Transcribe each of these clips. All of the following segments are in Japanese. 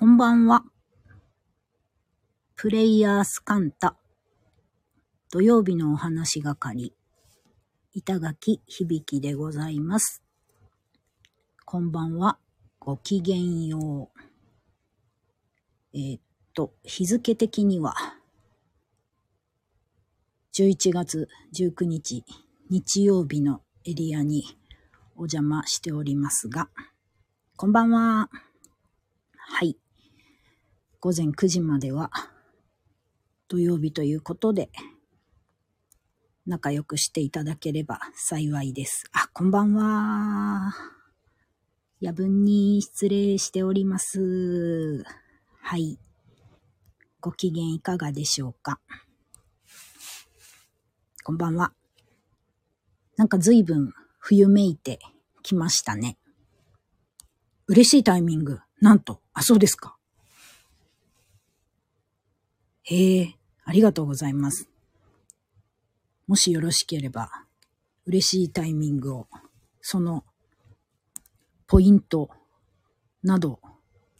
こんばんは。プレイヤースカンタ。土曜日のお話係。板垣響でございます。こんばんは。ごきげんよう。えーっと、日付的には、11月19日、日曜日のエリアにお邪魔しておりますが、こんばんは。午前9時までは土曜日ということで、仲良くしていただければ幸いです。あ、こんばんは。夜分に失礼しております。はい。ご機嫌いかがでしょうかこんばんは。なんか随分冬めいてきましたね。嬉しいタイミング。なんと。あ、そうですか。へえ、ありがとうございます。もしよろしければ、嬉しいタイミングを、その、ポイントなど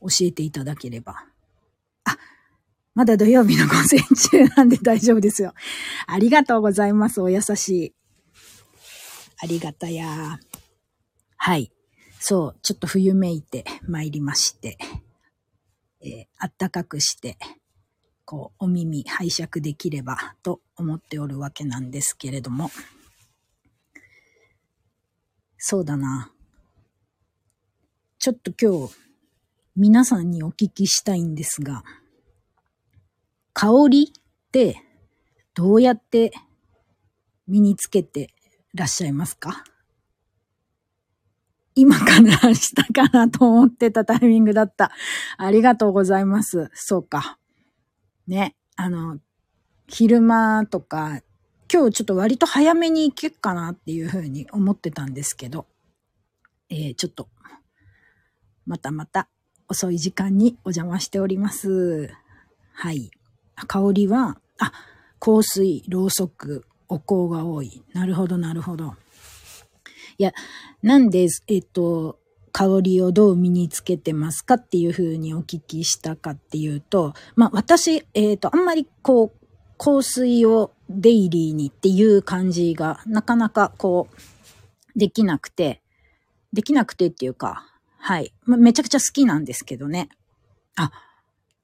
教えていただければ。あ、まだ土曜日の午前中なんで大丈夫ですよ。ありがとうございます。お優しい。ありがたや。はい。そう、ちょっと冬めいて参りまして、えーあったかくして、こう、お耳拝借できればと思っておるわけなんですけれども。そうだな。ちょっと今日、皆さんにお聞きしたいんですが、香りってどうやって身につけてらっしゃいますか？今かな明日かなと思ってたタイミングだった。ありがとうございます。そうか。ね。あの、昼間とか、今日ちょっと割と早めに行けっかなっていうふうに思ってたんですけど、えー、ちょっと、またまた遅い時間にお邪魔しております。はい。香りは、あ、香水、ろうそく、お香が多い。なるほど、なるほど。いや、なんで、えっと、香りをどう身につけてますかっていうふうにお聞きしたかっていうと、まあ私、えっと、あんまりこう、香水をデイリーにっていう感じがなかなかこう、できなくて、できなくてっていうか、はい。まめちゃくちゃ好きなんですけどね。あ、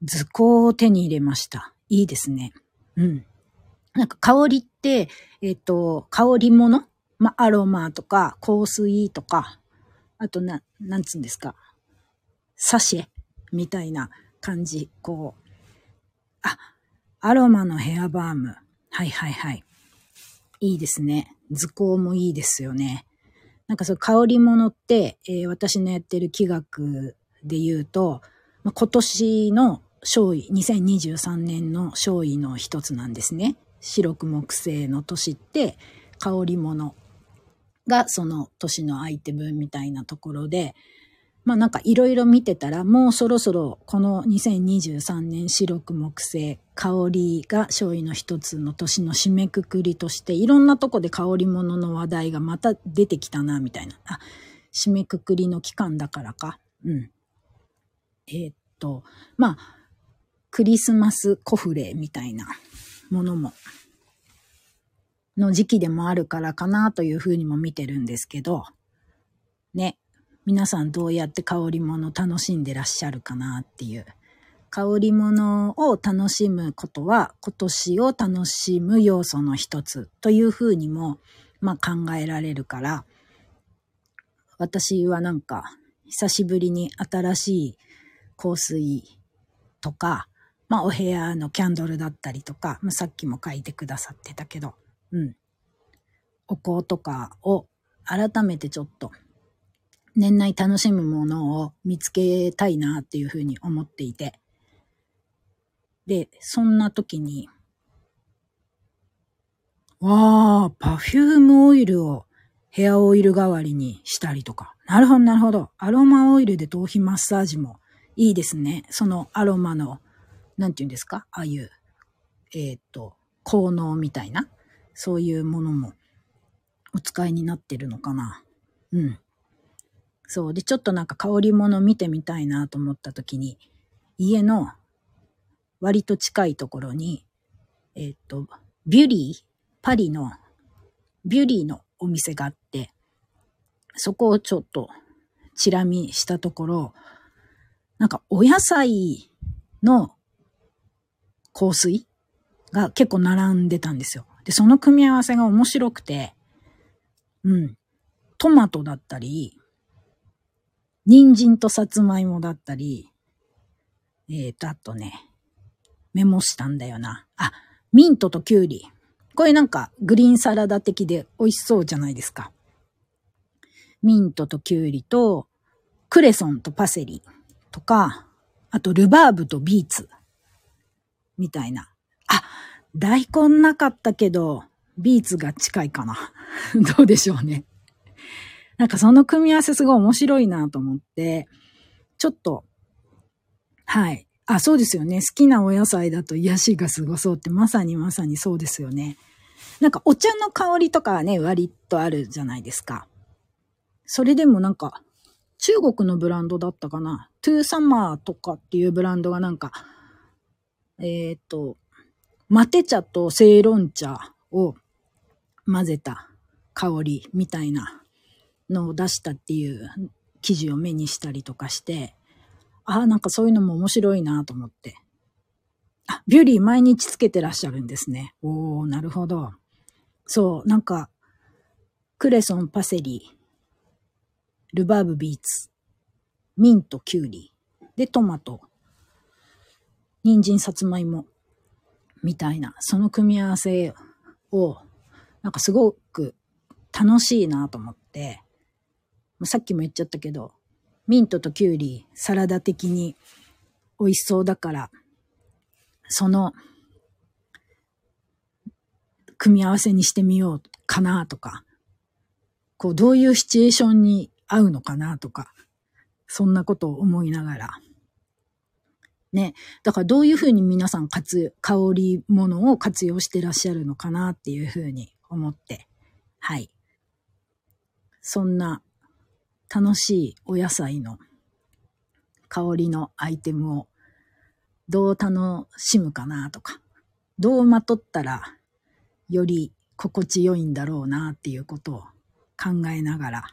図工を手に入れました。いいですね。うん。なんか香りって、えっ、と、香り物？まあ、アロマとか、香水とか、あとな、なんつうんですか？サシェみたいな感じ。こう。あ、アロマのヘアバーム。はいはいはい。いいですね。図工もいいですよね。なんかそう香り物って、えー私のやってる企画で言うと、ま、今年の勝位、2023年の勝位の一つなんですね。白く木星の年って香り物がその年のアイテムみたいなところで、まあなんかいろいろ見てたら、もうそろそろこの2023年白く木星、香りが勝利の一つの年の締めくくりとして、いろんなとこで香り物の話題がまた出てきたな、みたいな。あ、締めくくりの期間だからか。うん。えーっと、まあ、クリスマスコフレみたいなものも、の時期でもあるからかなというふうにも見てるんですけど、ね、皆さんどうやって香り物楽しんでらっしゃるかなっていう。香り物を楽しむことは今年を楽しむ要素の一つというふうにも、まあ考えられるから、私はなんか久しぶりに新しい香水とか、まあお部屋のキャンドルだったりとか、まあ、さっきも書いてくださってたけど、うん。お香とかを改めてちょっと年内楽しむものを見つけたいなっていうふうに思っていて。で、そんな時に、わあ、パフュームオイルをヘアオイル代わりにしたりとか。なるほど、なるほど。アロマオイルで頭皮マッサージもいいですね。そのアロマの、なんて言うんですか？ああいう、えーっと、効能みたいな、そういうものもお使いになってるのかな。うん。そう。で、ちょっとなんか香り物見てみたいなと思った時に、家の割と近いところに、えっ、と、ビュリー、パリのビュリーのお店があって、そこをちょっとチラ見したところ、なんかお野菜の香水が結構並んでたんですよ。で、その組み合わせが面白くて、うん。トマトだったり、人参とさつまいもだったり、えーと、あとね、メモしたんだよな。あ、ミントとキュウリ。これなんかグリーンサラダ的で美味しそうじゃないですか。ミントとキュウリと、クレソンとパセリとか、あとルバーブとビーツみたいな。大根なかったけど、ビーツが近いかな。どうでしょうね。なんかその組み合わせすごい面白いなと思って、ちょっと、はい。あ、そうですよね。好きなお野菜だと癒しがすごそうってまさにまさにそうですよね。なんかお茶の香りとかはね、割とあるじゃないですか。それでもなんか、中国のブランドだったかな。トゥーサマーとかっていうブランドがなんか、えっ、ー、と、マテ茶とセイロン茶を混ぜた香りみたいなのを出したっていう記事を目にしたりとかして、ああ、なんかそういうのも面白いなと思って。あ、ビューリー毎日つけてらっしゃるんですね。おー、なるほど。そう、なんか、クレソン、パセリ、ルバーブビーツ、ミント、キュウリ、で、トマト、人参、さつまいも、みたいな、その組み合わせを、なんかすごく楽しいなと思って、さっきも言っちゃったけど、ミントとキュウリ、サラダ的に美味しそうだから、その、組み合わせにしてみようかなとか、こう、どういうシチュエーションに合うのかなとか、そんなことを思いながら。ね。だからどういうふうに皆さん活、香り物を活用してらっしゃるのかなっていうふうに思って、はい。そんな楽しいお野菜の香りのアイテムをどう楽しむかなとか、どうまとったらより心地よいんだろうなっていうことを考えながら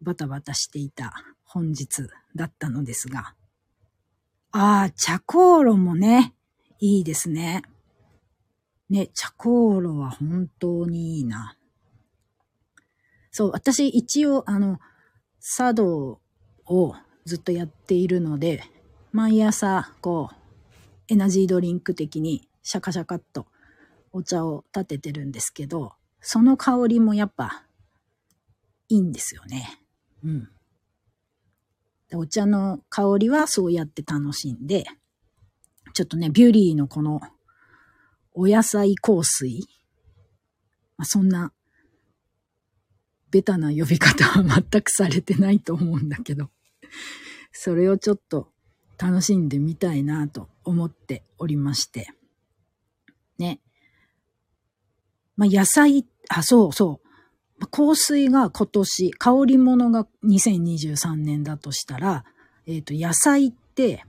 バタバタしていた本日だったのですが、ああ、茶香炉もね、いいですね。ね、茶香炉は本当にいいな。そう、私一応あの、茶道をずっとやっているので、毎朝、こう、エナジードリンク的にシャカシャカっとお茶を立ててるんですけど、その香りもやっぱいいんですよね。うん。お茶の香りはそうやって楽しんで、ちょっとね、ビューリーのこのお野菜香水、まあ、そんなベタな呼び方は全くされてないと思うんだけど、それをちょっと楽しんでみたいなと思っておりまして。ね。まあ、野菜、あ、そうそう。香水が今年、香り物が2023年だとしたら、えっ、ー、と、野菜って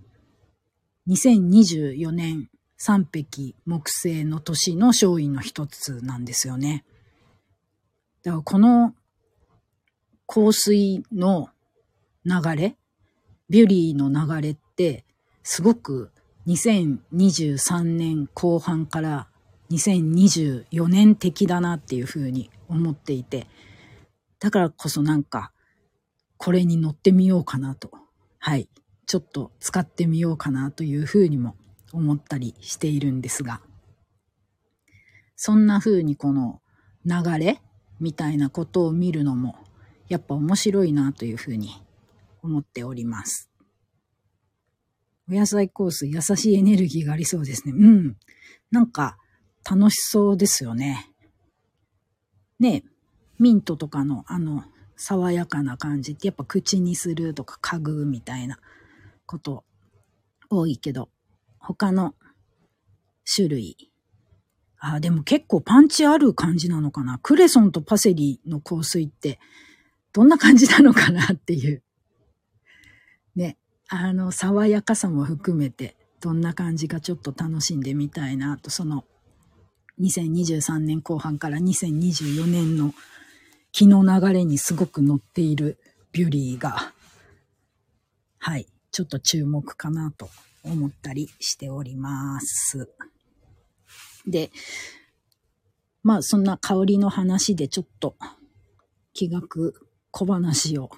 2024年三匹木星の年の勝因の一つなんですよね。だからこの香水の流れ、ビュリーの流れって、すごく2023年後半から2024年的だなっていうふうに思っていて、だからこそなんか、これに乗ってみようかなと。はい。ちょっと使ってみようかなというふうにも思ったりしているんですが、そんな風にこの流れみたいなことを見るのもやっぱ面白いなというふうに思っております。お野菜コース、優しいエネルギーがありそうですね。うん。なんか、楽しそうですよね。ねミントとかの、あの、爽やかな感じって、やっぱ口にするとか嗅ぐみたいなこと多いけど、他の種類。あ、でも結構パンチある感じなのかな。クレソンとパセリの香水って、どんな感じなのかなっていう。ね。あの、爽やかさも含めて、どんな感じかちょっと楽しんでみたいなと、その、2023年後半から2024年の気の流れにすごく乗っているビュリーが、はい、ちょっと注目かなと思ったりしております。で、まあそんな香りの話でちょっと気学小話を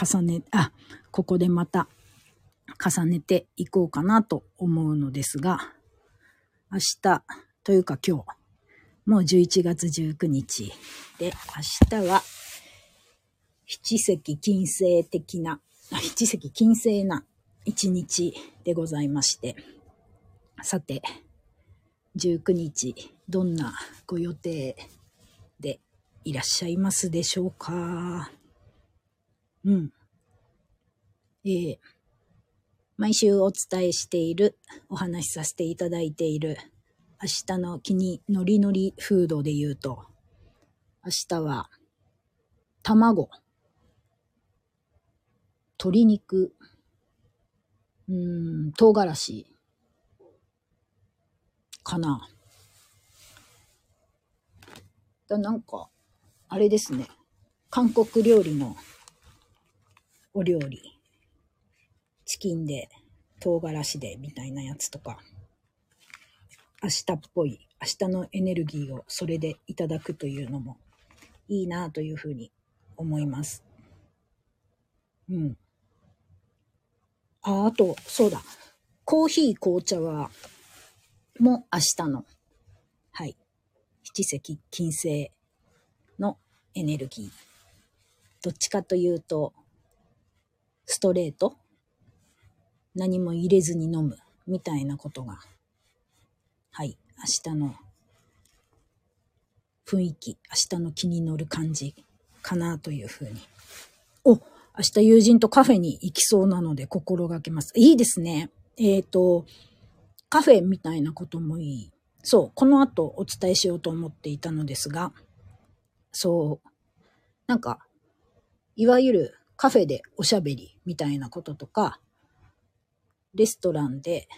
重ね、あ、ここでまた重ねていこうかなと思うのですが、明日というか今日、もう11月19日で、明日は七石金星的な、七石金星な一日でございまして、さて、19日、どんなご予定でいらっしゃいますでしょうか？うん。えー、毎週お伝えしている、お話しさせていただいている、明日の気にノリノリフードで言うと、明日は、卵、鶏肉、うん、唐辛子、かな。だなんか、あれですね。韓国料理のお料理。チキンで、唐辛子で、みたいなやつとか。明日っぽい、明日のエネルギーをそれでいただくというのもいいなというふうに思います。うん。あ、あと、そうだ。コーヒー、紅茶はも明日の、はい、七石金星のエネルギー。どっちかというと、ストレート？何も入れずに飲むみたいなことが、はい、明日の雰囲気、明日の気に乗る感じかなというふうに。お、明日友人とカフェに行きそうなので心がけます。いいですね。えっ、ー、と、カフェみたいなこともいい。そう、この後お伝えしようと思っていたのですが、そう、なんか、いわゆるカフェでおしゃべりみたいなこととか、レストランで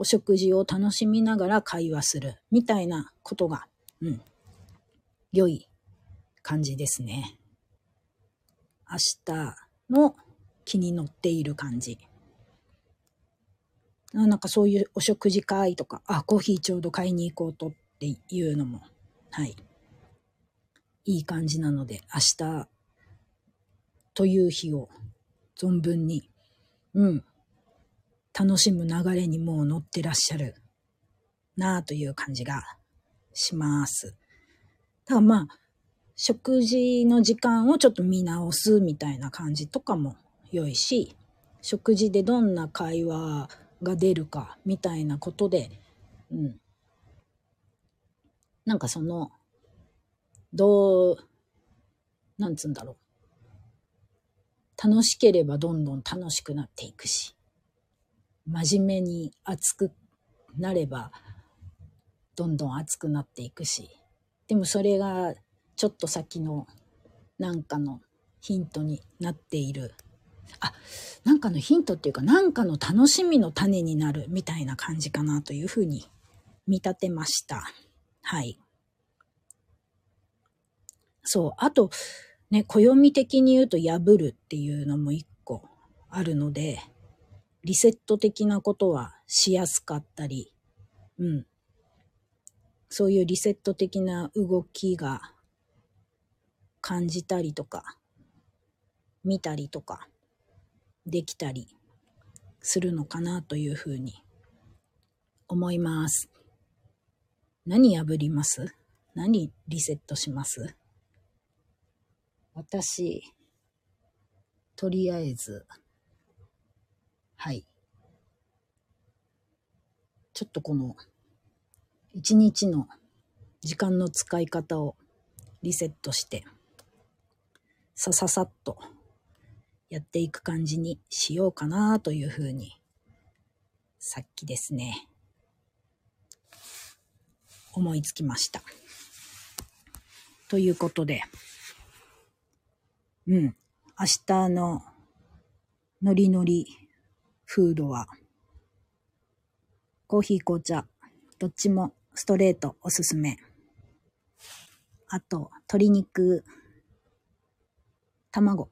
お食事を楽しみながら会話するみたいなことが、うん、良い感じですね。明日の気に乗っている感じ。なんかそういうお食事会とか、あ、コーヒーちょうど買いに行こうとっていうのも、はい。いい感じなので、明日という日を存分に、うん、楽しむ流れにもう乗ってらっしゃるなあという感じがします。だからまあ、食事の時間をちょっと見直すみたいな感じとかも良いし、食事でどんな会話が出るかみたいなことで、うん。なんかその、どう、なんつうんだろう。楽しければどんどん楽しくなっていくし、真面目に熱くなれば、どんどん熱くなっていくし、でもそれがちょっと先のなんかのヒントになっているあ、なんかのヒントっていうか、なんかの楽しみの種になるみたいな感じかなというふうに見立てました。はい。そう。あと、ね、暦的に言うと破るっていうのも一個あるので、リセット的なことはしやすかったり、うん。そういうリセット的な動きが感じたりとか、見たりとか、できたりするのかなというふうに思います。何破ります？何リセットします？私、とりあえず、はい。ちょっとこの、一日の時間の使い方をリセットして、さささっとやっていく感じにしようかなというふうに、さっきですね、思いつきました。ということで、うん、明日のノリノリフードは、コーヒー紅茶、どっちもストレートおすすめ。あと、鶏肉、卵、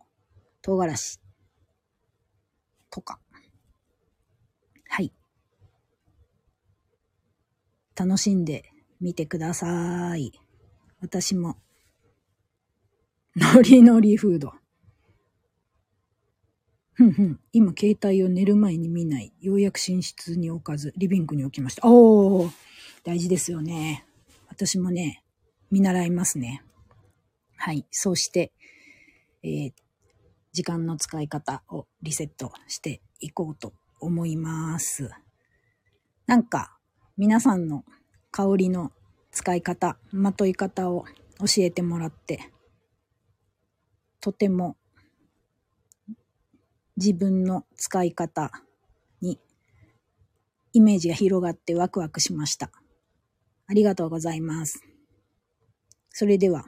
唐辛子、とか。はい。楽しんでみてください。私も、ノリノリフード。ふんふん。今、携帯を寝る前に見ない。ようやく寝室に置かず、リビングに置きました。おー大事ですよね。私もね、見習いますね。はい。そうして、えー、時間の使い方をリセットしていこうと思います。なんか、皆さんの香りの使い方、まとい方を教えてもらって、とても自分の使い方にイメージが広がってワクワクしました。ありがとうございます。それでは、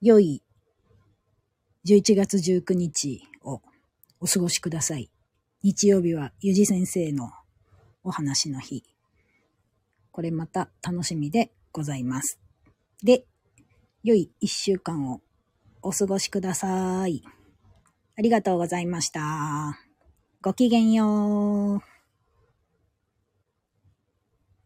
良い11月19日をお過ごしください。日曜日はゆじ先生のお話の日。これまた楽しみでございます。で、良い一週間をお過ごしください。ありがとうございました。ごきげんよう。